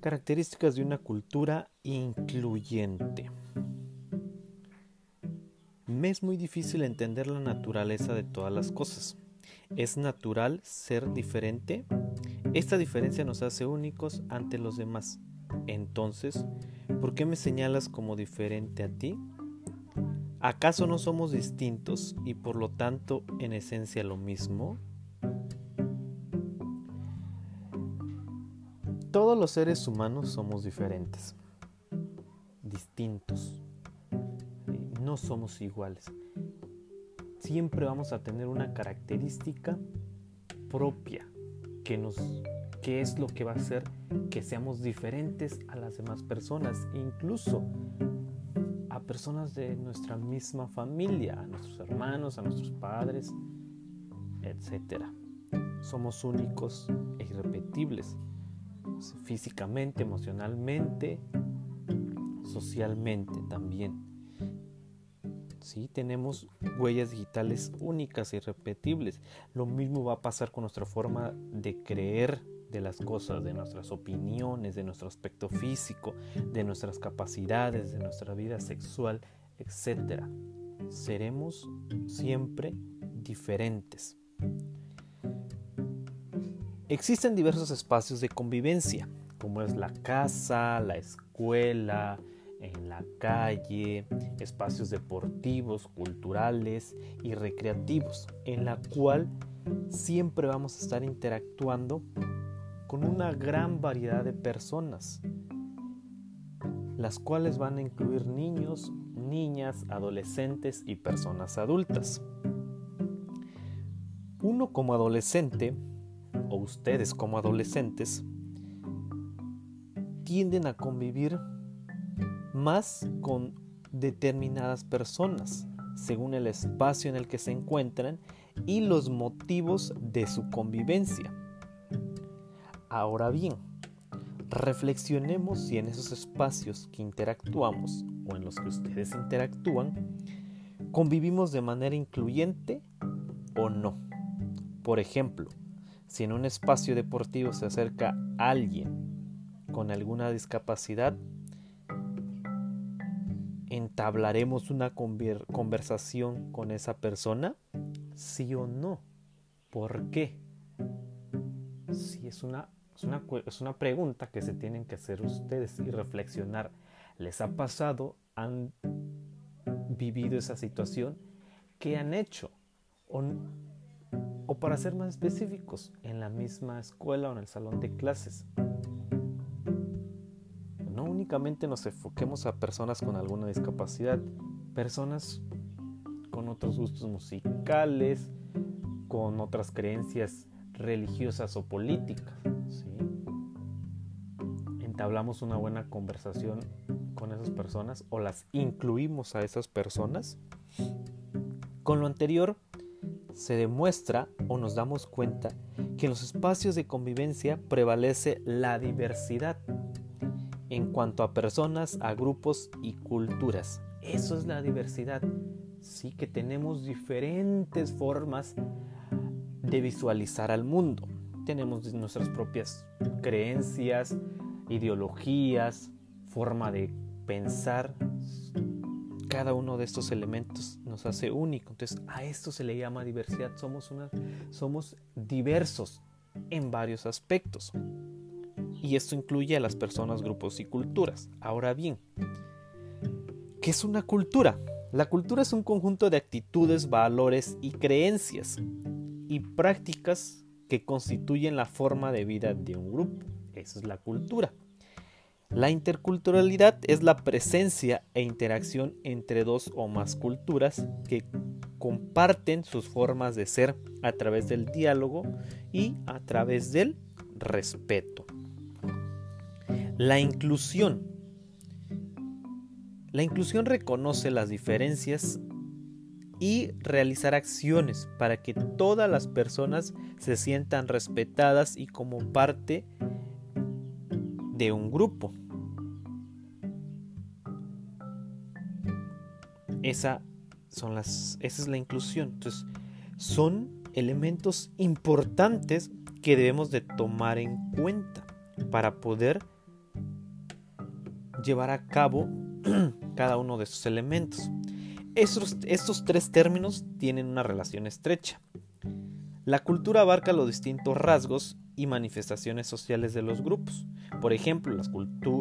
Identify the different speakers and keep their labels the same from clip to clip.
Speaker 1: Características de una cultura incluyente. Me es muy difícil entender la naturaleza de todas las cosas. ¿Es natural ser diferente? Esta diferencia nos hace únicos ante los demás. Entonces, ¿por qué me señalas como diferente a ti? ¿Acaso no somos distintos y por lo tanto en esencia lo mismo? Los seres humanos somos diferentes, distintos, no somos iguales. Siempre vamos a tener una característica propia que nos que es lo que va a hacer que seamos diferentes a las demás personas, incluso a personas de nuestra misma familia, a nuestros hermanos, a nuestros padres, etc. Somos únicos e irrepetibles físicamente, emocionalmente, socialmente también. Sí, tenemos huellas digitales únicas e irrepetibles. Lo mismo va a pasar con nuestra forma de creer de las cosas, de nuestras opiniones, de nuestro aspecto físico, de nuestras capacidades, de nuestra vida sexual, etc. Seremos siempre diferentes. Existen diversos espacios de convivencia, como es la casa, la escuela, en la calle, espacios deportivos, culturales y recreativos, en la cual siempre vamos a estar interactuando con una gran variedad de personas, las cuales van a incluir niños, niñas, adolescentes y personas adultas. Uno como adolescente o ustedes como adolescentes tienden a convivir más con determinadas personas según el espacio en el que se encuentran y los motivos de su convivencia. Ahora bien, reflexionemos si en esos espacios que interactuamos o en los que ustedes interactúan, convivimos de manera incluyente o no. Por ejemplo, si en un espacio deportivo se acerca alguien con alguna discapacidad, ¿entablaremos una conversación con esa persona? ¿Sí o no? ¿Por qué? Si es una, es una, es una pregunta que se tienen que hacer ustedes y reflexionar. ¿Les ha pasado? ¿Han vivido esa situación? ¿Qué han hecho? ¿O o para ser más específicos, en la misma escuela o en el salón de clases. No únicamente nos enfoquemos a personas con alguna discapacidad, personas con otros gustos musicales, con otras creencias religiosas o políticas. Entablamos una buena conversación con esas personas o las incluimos a esas personas. Con lo anterior, se demuestra o nos damos cuenta que en los espacios de convivencia prevalece la diversidad en cuanto a personas, a grupos y culturas. Eso es la diversidad. Sí que tenemos diferentes formas de visualizar al mundo. Tenemos nuestras propias creencias, ideologías, forma de pensar, cada uno de estos elementos nos hace único. Entonces a esto se le llama diversidad. Somos, somos diversos en varios aspectos. Y esto incluye a las personas, grupos y culturas. Ahora bien, ¿qué es una cultura? La cultura es un conjunto de actitudes, valores y creencias y prácticas que constituyen la forma de vida de un grupo. Eso es la cultura. La interculturalidad es la presencia e interacción entre dos o más culturas que comparten sus formas de ser a través del diálogo y a través del respeto. La inclusión. La inclusión reconoce las diferencias y realizar acciones para que todas las personas se sientan respetadas y como parte de un grupo. Esa, son las, esa es la inclusión. Entonces, son elementos importantes que debemos de tomar en cuenta para poder llevar a cabo cada uno de esos elementos. Estos tres términos tienen una relación estrecha. La cultura abarca los distintos rasgos y manifestaciones sociales de los grupos. Por ejemplo, las,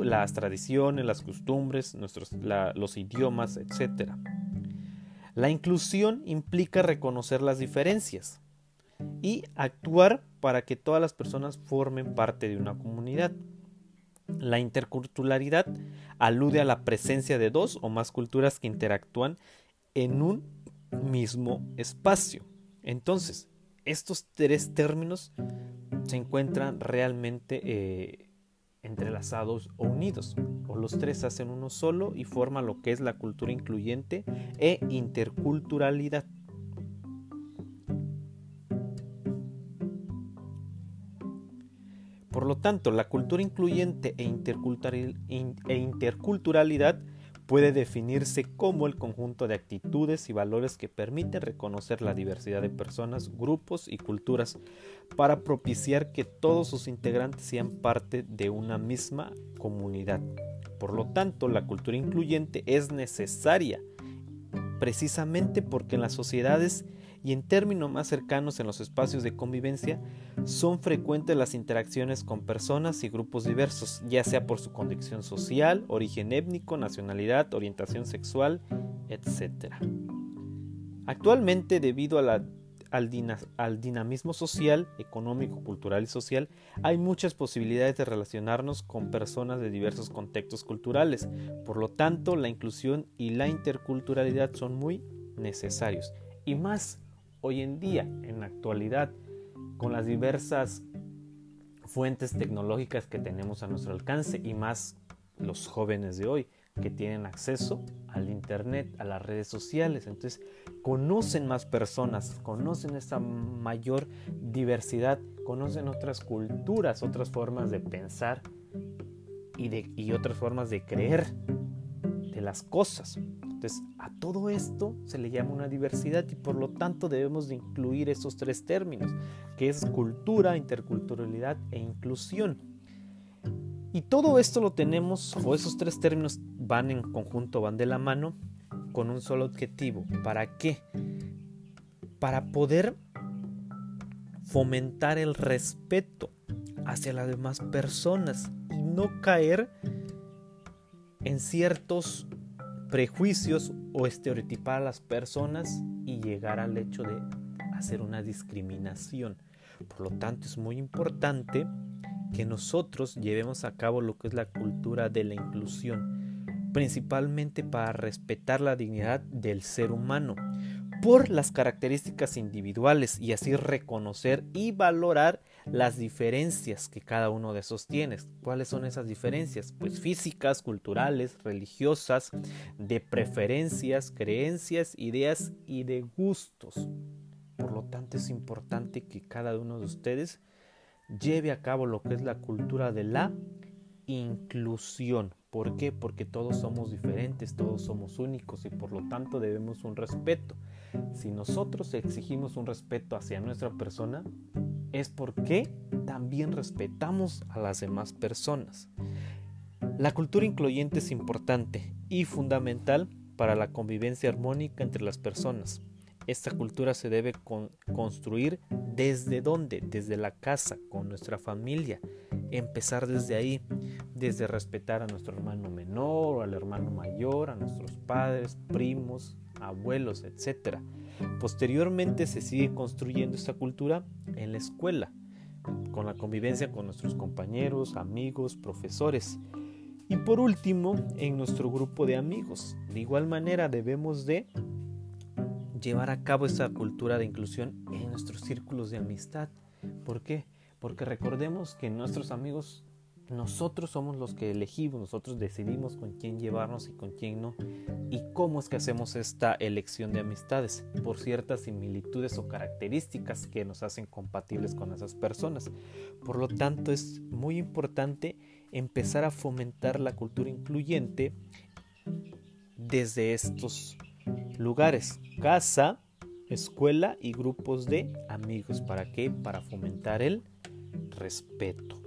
Speaker 1: las tradiciones, las costumbres, nuestros, los idiomas, etc. La inclusión implica reconocer las diferencias y actuar para que todas las personas formen parte de una comunidad. La interculturalidad alude a la presencia de dos o más culturas que interactúan en un mismo espacio. Entonces, estos tres términos se encuentran realmente eh, entrelazados o unidos, o los tres hacen uno solo y forman lo que es la cultura incluyente e interculturalidad. Por lo tanto, la cultura incluyente e, e interculturalidad puede definirse como el conjunto de actitudes y valores que permiten reconocer la diversidad de personas, grupos y culturas para propiciar que todos sus integrantes sean parte de una misma comunidad. Por lo tanto, la cultura incluyente es necesaria precisamente porque en las sociedades y en términos más cercanos en los espacios de convivencia, son frecuentes las interacciones con personas y grupos diversos, ya sea por su condición social, origen étnico, nacionalidad, orientación sexual, etc. Actualmente, debido al, al dinamismo social, económico, cultural y social, hay muchas posibilidades de relacionarnos con personas de diversos contextos culturales. Por lo tanto, la inclusión y la interculturalidad son muy necesarios. Y más hoy en día, en la actualidad, con las diversas fuentes tecnológicas que tenemos a nuestro alcance y más los jóvenes de hoy que tienen acceso al internet, a las redes sociales. Entonces, conocen más personas, conocen esta mayor diversidad, conocen otras culturas, otras formas de pensar y, de, y otras formas de creer de las cosas. Entonces, a todo esto se le llama una diversidad y por lo tanto debemos de incluir esos tres términos, que es cultura, interculturalidad e inclusión. Y todo esto lo tenemos, o esos tres términos van en conjunto, van de la mano, con un solo objetivo. ¿Para qué? Para poder fomentar el respeto hacia las demás personas y no caer en ciertos prejuicios o estereotipar a las personas y llegar al hecho de hacer una discriminación. Por lo tanto, es muy importante que nosotros llevemos a cabo lo que es la cultura de la inclusión, principalmente para respetar la dignidad del ser humano por las características individuales y así reconocer y valorar las diferencias que cada uno de esos tiene. ¿Cuáles son esas diferencias? Pues físicas, culturales, religiosas, de preferencias, creencias, ideas y de gustos. Por lo tanto es importante que cada uno de ustedes lleve a cabo lo que es la cultura de la inclusión. ¿Por qué? Porque todos somos diferentes, todos somos únicos y por lo tanto debemos un respeto. Si nosotros exigimos un respeto hacia nuestra persona, es porque también respetamos a las demás personas. La cultura incluyente es importante y fundamental para la convivencia armónica entre las personas. Esta cultura se debe construir desde dónde? Desde la casa, con nuestra familia. Empezar desde ahí, desde respetar a nuestro hermano menor o al hermano mayor, a nuestros padres, primos, abuelos, etc. Posteriormente se sigue construyendo esta cultura en la escuela, con la convivencia con nuestros compañeros, amigos, profesores. Y por último, en nuestro grupo de amigos. De igual manera debemos de llevar a cabo esa cultura de inclusión en nuestros círculos de amistad. ¿Por qué? Porque recordemos que nuestros amigos nosotros somos los que elegimos, nosotros decidimos con quién llevarnos y con quién no. ¿Y cómo es que hacemos esta elección de amistades? Por ciertas similitudes o características que nos hacen compatibles con esas personas. Por lo tanto, es muy importante empezar a fomentar la cultura incluyente desde estos lugares, casa, escuela y grupos de amigos. ¿Para qué? Para fomentar el respeto.